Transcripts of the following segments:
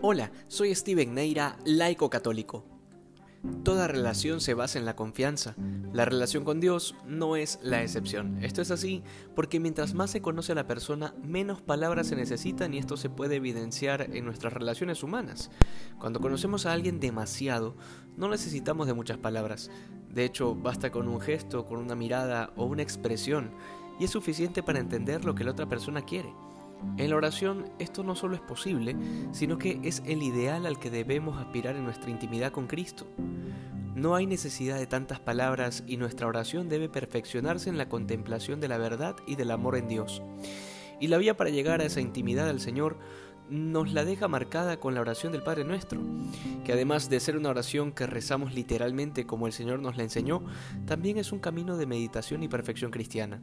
Hola, soy Steven Neira, laico católico. Toda relación se basa en la confianza. La relación con Dios no es la excepción. Esto es así porque mientras más se conoce a la persona, menos palabras se necesitan y esto se puede evidenciar en nuestras relaciones humanas. Cuando conocemos a alguien demasiado, no necesitamos de muchas palabras. De hecho, basta con un gesto, con una mirada o una expresión y es suficiente para entender lo que la otra persona quiere. En la oración esto no solo es posible, sino que es el ideal al que debemos aspirar en nuestra intimidad con Cristo. No hay necesidad de tantas palabras y nuestra oración debe perfeccionarse en la contemplación de la verdad y del amor en Dios. Y la vía para llegar a esa intimidad al Señor nos la deja marcada con la oración del Padre Nuestro, que además de ser una oración que rezamos literalmente como el Señor nos la enseñó, también es un camino de meditación y perfección cristiana.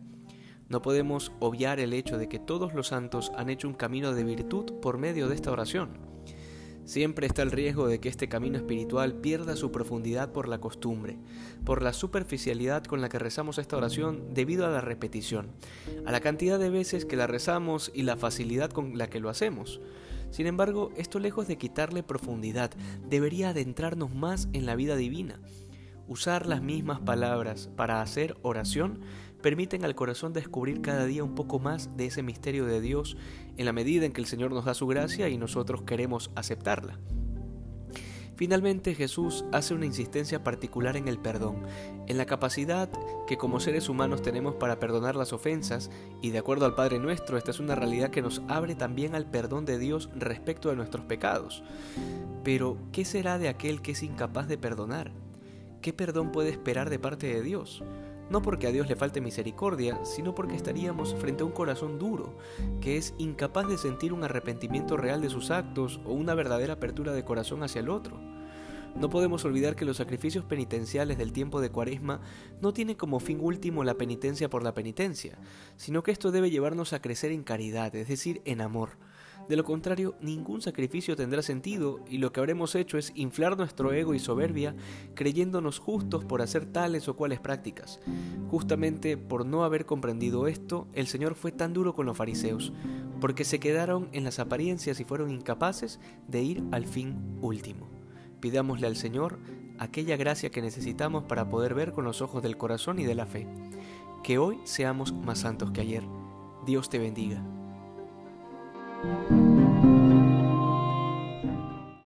No podemos obviar el hecho de que todos los santos han hecho un camino de virtud por medio de esta oración. Siempre está el riesgo de que este camino espiritual pierda su profundidad por la costumbre, por la superficialidad con la que rezamos esta oración debido a la repetición, a la cantidad de veces que la rezamos y la facilidad con la que lo hacemos. Sin embargo, esto lejos de quitarle profundidad, debería adentrarnos más en la vida divina. Usar las mismas palabras para hacer oración permiten al corazón descubrir cada día un poco más de ese misterio de Dios en la medida en que el Señor nos da su gracia y nosotros queremos aceptarla. Finalmente Jesús hace una insistencia particular en el perdón, en la capacidad que como seres humanos tenemos para perdonar las ofensas, y de acuerdo al Padre nuestro, esta es una realidad que nos abre también al perdón de Dios respecto de nuestros pecados. Pero, ¿qué será de aquel que es incapaz de perdonar? ¿Qué perdón puede esperar de parte de Dios? no porque a Dios le falte misericordia, sino porque estaríamos frente a un corazón duro, que es incapaz de sentir un arrepentimiento real de sus actos o una verdadera apertura de corazón hacia el otro. No podemos olvidar que los sacrificios penitenciales del tiempo de Cuaresma no tienen como fin último la penitencia por la penitencia, sino que esto debe llevarnos a crecer en caridad, es decir, en amor. De lo contrario, ningún sacrificio tendrá sentido y lo que habremos hecho es inflar nuestro ego y soberbia creyéndonos justos por hacer tales o cuales prácticas. Justamente por no haber comprendido esto, el Señor fue tan duro con los fariseos, porque se quedaron en las apariencias y fueron incapaces de ir al fin último. Pidámosle al Señor aquella gracia que necesitamos para poder ver con los ojos del corazón y de la fe. Que hoy seamos más santos que ayer. Dios te bendiga. Thank you